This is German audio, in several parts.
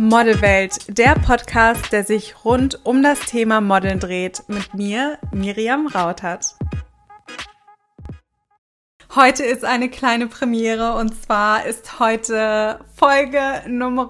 Modelwelt, der Podcast, der sich rund um das Thema Modeln dreht, mit mir, Miriam Rautert. Heute ist eine kleine Premiere und zwar ist heute Folge Nummer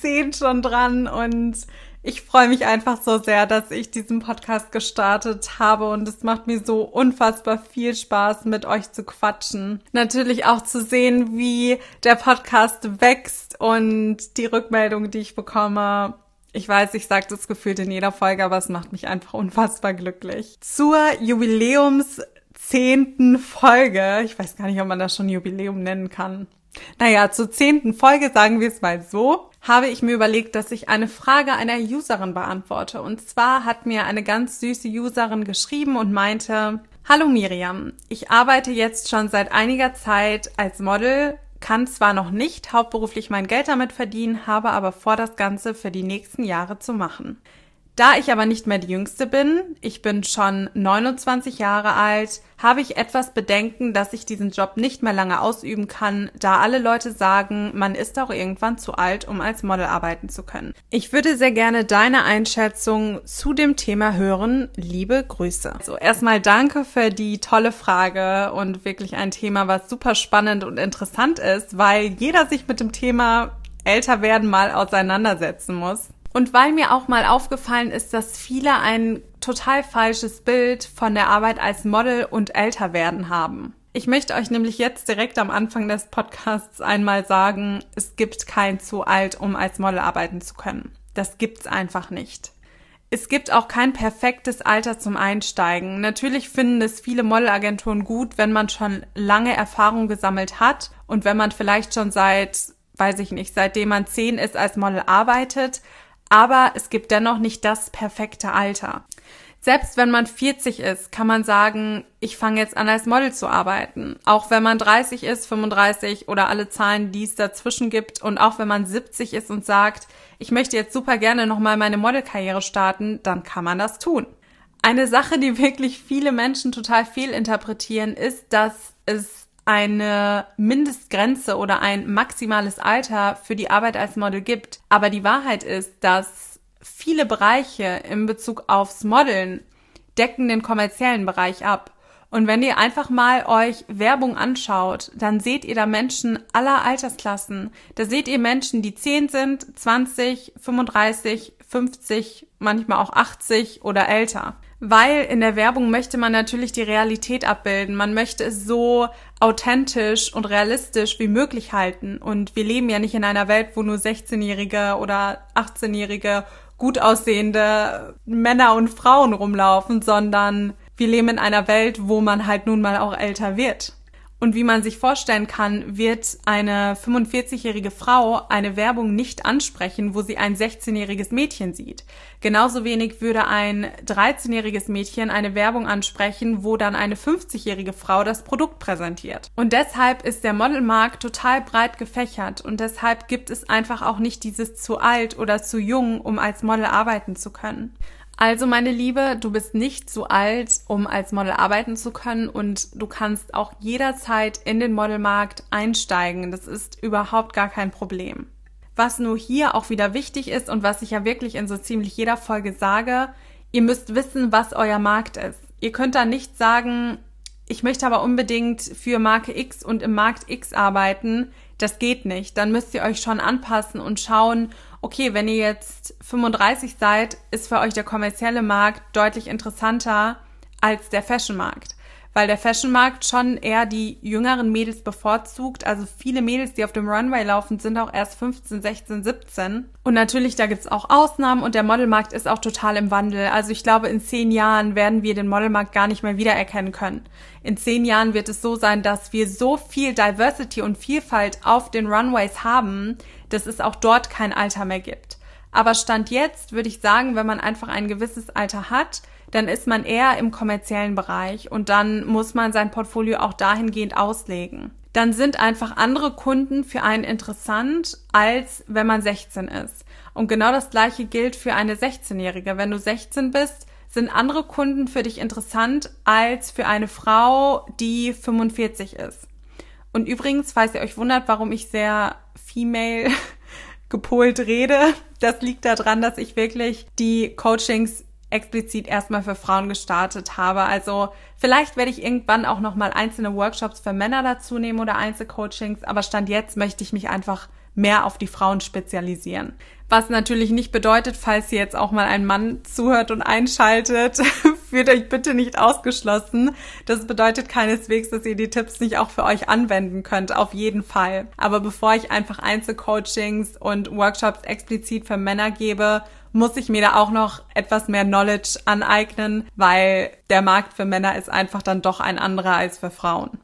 10 schon dran und ich freue mich einfach so sehr, dass ich diesen Podcast gestartet habe und es macht mir so unfassbar viel Spaß, mit euch zu quatschen. Natürlich auch zu sehen, wie der Podcast wächst und die Rückmeldung, die ich bekomme. Ich weiß, ich sage das gefühlt in jeder Folge, aber es macht mich einfach unfassbar glücklich. Zur Jubiläums zehnten Folge, ich weiß gar nicht, ob man das schon Jubiläum nennen kann. Naja, zur zehnten Folge, sagen wir es mal so, habe ich mir überlegt, dass ich eine Frage einer Userin beantworte. Und zwar hat mir eine ganz süße Userin geschrieben und meinte, Hallo Miriam, ich arbeite jetzt schon seit einiger Zeit als Model, kann zwar noch nicht hauptberuflich mein Geld damit verdienen, habe aber vor, das Ganze für die nächsten Jahre zu machen. Da ich aber nicht mehr die Jüngste bin, ich bin schon 29 Jahre alt, habe ich etwas Bedenken, dass ich diesen Job nicht mehr lange ausüben kann, da alle Leute sagen, man ist auch irgendwann zu alt, um als Model arbeiten zu können. Ich würde sehr gerne deine Einschätzung zu dem Thema hören. Liebe Grüße. So, erstmal danke für die tolle Frage und wirklich ein Thema, was super spannend und interessant ist, weil jeder sich mit dem Thema älter werden mal auseinandersetzen muss. Und weil mir auch mal aufgefallen ist, dass viele ein total falsches Bild von der Arbeit als Model und älter werden haben. Ich möchte euch nämlich jetzt direkt am Anfang des Podcasts einmal sagen, es gibt kein zu alt, um als Model arbeiten zu können. Das gibt's einfach nicht. Es gibt auch kein perfektes Alter zum Einsteigen. Natürlich finden es viele Modelagenturen gut, wenn man schon lange Erfahrung gesammelt hat und wenn man vielleicht schon seit, weiß ich nicht, seitdem man zehn ist als Model arbeitet aber es gibt dennoch nicht das perfekte Alter. Selbst wenn man 40 ist, kann man sagen, ich fange jetzt an als Model zu arbeiten. Auch wenn man 30 ist, 35 oder alle Zahlen, die es dazwischen gibt. Und auch wenn man 70 ist und sagt, ich möchte jetzt super gerne nochmal meine Modelkarriere starten, dann kann man das tun. Eine Sache, die wirklich viele Menschen total fehlinterpretieren, ist, dass es eine Mindestgrenze oder ein maximales Alter für die Arbeit als Model gibt. Aber die Wahrheit ist, dass viele Bereiche in Bezug aufs Modeln decken den kommerziellen Bereich ab. Und wenn ihr einfach mal euch Werbung anschaut, dann seht ihr da Menschen aller Altersklassen. Da seht ihr Menschen, die 10 sind, 20, 35, 50, manchmal auch 80 oder älter weil in der Werbung möchte man natürlich die Realität abbilden. Man möchte es so authentisch und realistisch wie möglich halten. Und wir leben ja nicht in einer Welt, wo nur 16-jährige oder 18-jährige gut aussehende Männer und Frauen rumlaufen, sondern wir leben in einer Welt, wo man halt nun mal auch älter wird. Und wie man sich vorstellen kann, wird eine 45-jährige Frau eine Werbung nicht ansprechen, wo sie ein 16-jähriges Mädchen sieht. Genauso wenig würde ein 13-jähriges Mädchen eine Werbung ansprechen, wo dann eine 50-jährige Frau das Produkt präsentiert. Und deshalb ist der Modelmarkt total breit gefächert und deshalb gibt es einfach auch nicht dieses zu alt oder zu jung, um als Model arbeiten zu können. Also meine Liebe, du bist nicht zu alt, um als Model arbeiten zu können und du kannst auch jederzeit in den Modelmarkt einsteigen. Das ist überhaupt gar kein Problem. Was nur hier auch wieder wichtig ist und was ich ja wirklich in so ziemlich jeder Folge sage, ihr müsst wissen, was euer Markt ist. Ihr könnt da nicht sagen, ich möchte aber unbedingt für Marke X und im Markt X arbeiten. Das geht nicht. Dann müsst ihr euch schon anpassen und schauen, okay, wenn ihr jetzt 35 seid, ist für euch der kommerzielle Markt deutlich interessanter als der Fashionmarkt weil der Fashionmarkt schon eher die jüngeren Mädels bevorzugt. Also viele Mädels, die auf dem Runway laufen, sind auch erst 15, 16, 17. Und natürlich, da gibt's auch Ausnahmen und der Modelmarkt ist auch total im Wandel. Also ich glaube, in zehn Jahren werden wir den Modelmarkt gar nicht mehr wiedererkennen können. In zehn Jahren wird es so sein, dass wir so viel Diversity und Vielfalt auf den Runways haben, dass es auch dort kein Alter mehr gibt. Aber Stand jetzt würde ich sagen, wenn man einfach ein gewisses Alter hat, dann ist man eher im kommerziellen Bereich und dann muss man sein Portfolio auch dahingehend auslegen. Dann sind einfach andere Kunden für einen interessant, als wenn man 16 ist. Und genau das gleiche gilt für eine 16-Jährige. Wenn du 16 bist, sind andere Kunden für dich interessant als für eine Frau, die 45 ist. Und übrigens, falls ihr euch wundert, warum ich sehr female gepolt rede. Das liegt daran, dass ich wirklich die Coachings explizit erstmal für Frauen gestartet habe. Also vielleicht werde ich irgendwann auch noch mal einzelne Workshops für Männer dazu nehmen oder Einzelcoachings, aber stand jetzt möchte ich mich einfach mehr auf die Frauen spezialisieren. Was natürlich nicht bedeutet, falls ihr jetzt auch mal ein Mann zuhört und einschaltet, fühlt euch bitte nicht ausgeschlossen. Das bedeutet keineswegs, dass ihr die Tipps nicht auch für euch anwenden könnt, auf jeden Fall. Aber bevor ich einfach Einzelcoachings und Workshops explizit für Männer gebe, muss ich mir da auch noch etwas mehr Knowledge aneignen, weil der Markt für Männer ist einfach dann doch ein anderer als für Frauen.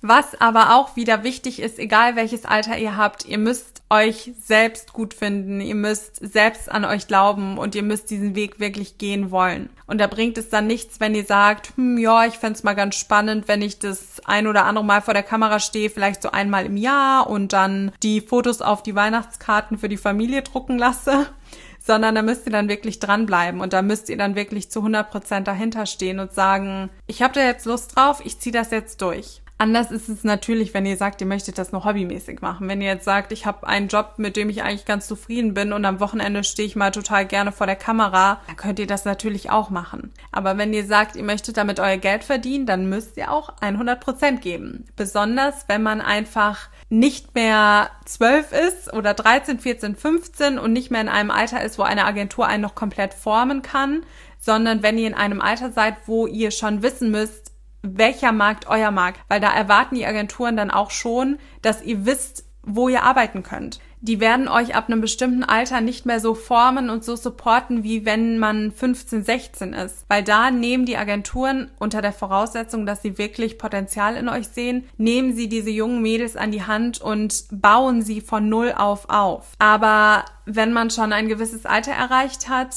Was aber auch wieder wichtig ist, egal welches Alter ihr habt, ihr müsst euch selbst gut finden, ihr müsst selbst an euch glauben und ihr müsst diesen Weg wirklich gehen wollen. Und da bringt es dann nichts, wenn ihr sagt, hm, ja, ich fände mal ganz spannend, wenn ich das ein oder andere Mal vor der Kamera stehe, vielleicht so einmal im Jahr und dann die Fotos auf die Weihnachtskarten für die Familie drucken lasse sondern da müsst ihr dann wirklich dranbleiben und da müsst ihr dann wirklich zu 100 Prozent dahinter stehen und sagen, ich habe da jetzt Lust drauf, ich ziehe das jetzt durch. Anders ist es natürlich, wenn ihr sagt, ihr möchtet das nur hobbymäßig machen. Wenn ihr jetzt sagt, ich habe einen Job, mit dem ich eigentlich ganz zufrieden bin und am Wochenende stehe ich mal total gerne vor der Kamera, dann könnt ihr das natürlich auch machen. Aber wenn ihr sagt, ihr möchtet damit euer Geld verdienen, dann müsst ihr auch 100 Prozent geben. Besonders, wenn man einfach nicht mehr 12 ist oder 13, 14, 15 und nicht mehr in einem Alter ist, wo eine Agentur einen noch komplett formen kann, sondern wenn ihr in einem Alter seid, wo ihr schon wissen müsst, welcher Markt euer Markt, weil da erwarten die Agenturen dann auch schon, dass ihr wisst, wo ihr arbeiten könnt. Die werden euch ab einem bestimmten Alter nicht mehr so formen und so supporten, wie wenn man 15, 16 ist. Weil da nehmen die Agenturen unter der Voraussetzung, dass sie wirklich Potenzial in euch sehen, nehmen sie diese jungen Mädels an die Hand und bauen sie von Null auf auf. Aber wenn man schon ein gewisses Alter erreicht hat,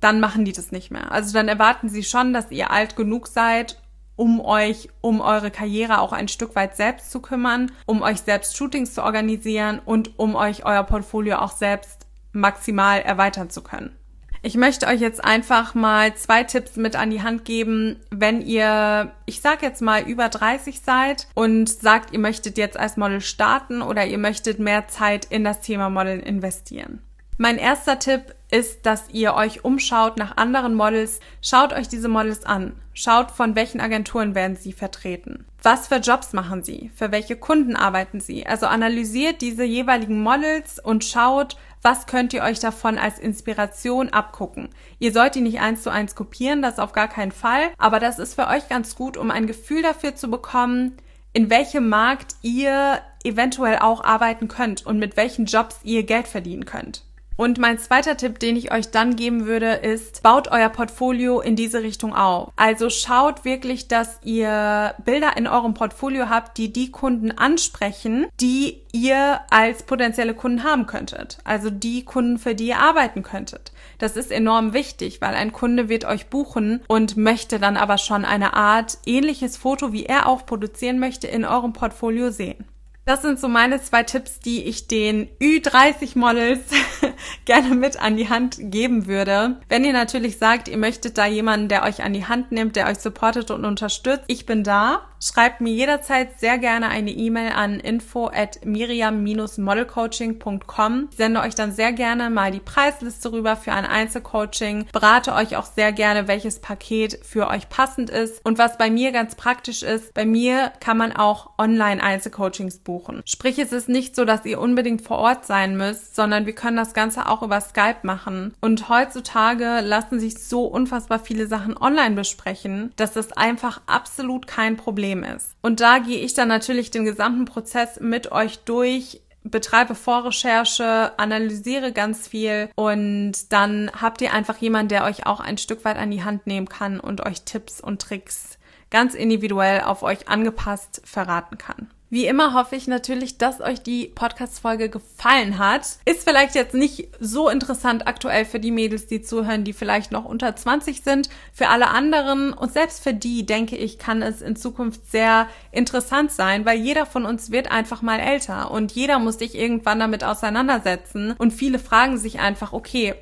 dann machen die das nicht mehr. Also dann erwarten sie schon, dass ihr alt genug seid, um euch um eure Karriere auch ein Stück weit selbst zu kümmern, um euch selbst Shootings zu organisieren und um euch euer Portfolio auch selbst maximal erweitern zu können. Ich möchte euch jetzt einfach mal zwei Tipps mit an die Hand geben, wenn ihr, ich sag jetzt mal, über 30 seid und sagt, ihr möchtet jetzt als Model starten oder ihr möchtet mehr Zeit in das Thema Modeln investieren. Mein erster Tipp ist, dass ihr euch umschaut nach anderen Models. Schaut euch diese Models an. Schaut, von welchen Agenturen werden sie vertreten. Was für Jobs machen sie? Für welche Kunden arbeiten sie? Also analysiert diese jeweiligen Models und schaut, was könnt ihr euch davon als Inspiration abgucken. Ihr sollt die nicht eins zu eins kopieren, das auf gar keinen Fall, aber das ist für euch ganz gut, um ein Gefühl dafür zu bekommen, in welchem Markt ihr eventuell auch arbeiten könnt und mit welchen Jobs ihr Geld verdienen könnt. Und mein zweiter Tipp, den ich euch dann geben würde, ist, baut euer Portfolio in diese Richtung auf. Also schaut wirklich, dass ihr Bilder in eurem Portfolio habt, die die Kunden ansprechen, die ihr als potenzielle Kunden haben könntet. Also die Kunden, für die ihr arbeiten könntet. Das ist enorm wichtig, weil ein Kunde wird euch buchen und möchte dann aber schon eine Art ähnliches Foto, wie er auch produzieren möchte, in eurem Portfolio sehen. Das sind so meine zwei Tipps, die ich den Ü30 Models gerne mit an die Hand geben würde. Wenn ihr natürlich sagt, ihr möchtet da jemanden, der euch an die Hand nimmt, der euch supportet und unterstützt, ich bin da. Schreibt mir jederzeit sehr gerne eine E-Mail an info at miriam-modelcoaching.com. Ich sende euch dann sehr gerne mal die Preisliste rüber für ein Einzelcoaching, berate euch auch sehr gerne, welches Paket für euch passend ist. Und was bei mir ganz praktisch ist, bei mir kann man auch Online-Einzelcoachings buchen. Sprich, es ist nicht so, dass ihr unbedingt vor Ort sein müsst, sondern wir können das Ganze auch über Skype machen. Und heutzutage lassen sich so unfassbar viele Sachen online besprechen, dass das einfach absolut kein Problem Problem ist. Und da gehe ich dann natürlich den gesamten Prozess mit euch durch, betreibe Vorrecherche, analysiere ganz viel und dann habt ihr einfach jemanden, der euch auch ein Stück weit an die Hand nehmen kann und euch Tipps und Tricks ganz individuell auf euch angepasst verraten kann. Wie immer hoffe ich natürlich, dass euch die Podcast-Folge gefallen hat. Ist vielleicht jetzt nicht so interessant aktuell für die Mädels, die zuhören, die vielleicht noch unter 20 sind. Für alle anderen und selbst für die, denke ich, kann es in Zukunft sehr interessant sein, weil jeder von uns wird einfach mal älter und jeder muss sich irgendwann damit auseinandersetzen. Und viele fragen sich einfach, okay,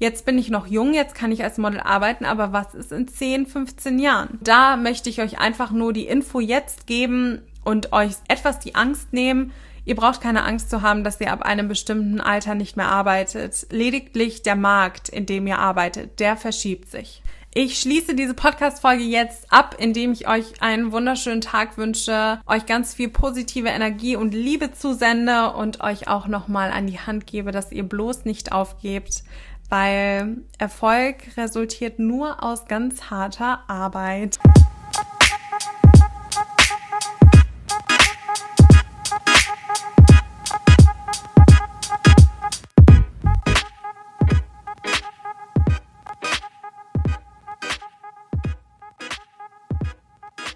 Jetzt bin ich noch jung, jetzt kann ich als Model arbeiten, aber was ist in 10, 15 Jahren? Da möchte ich euch einfach nur die Info jetzt geben, und euch etwas die Angst nehmen. Ihr braucht keine Angst zu haben, dass ihr ab einem bestimmten Alter nicht mehr arbeitet. Lediglich der Markt, in dem ihr arbeitet, der verschiebt sich. Ich schließe diese Podcast-Folge jetzt ab, indem ich euch einen wunderschönen Tag wünsche, euch ganz viel positive Energie und Liebe zusende und euch auch nochmal an die Hand gebe, dass ihr bloß nicht aufgebt, weil Erfolg resultiert nur aus ganz harter Arbeit.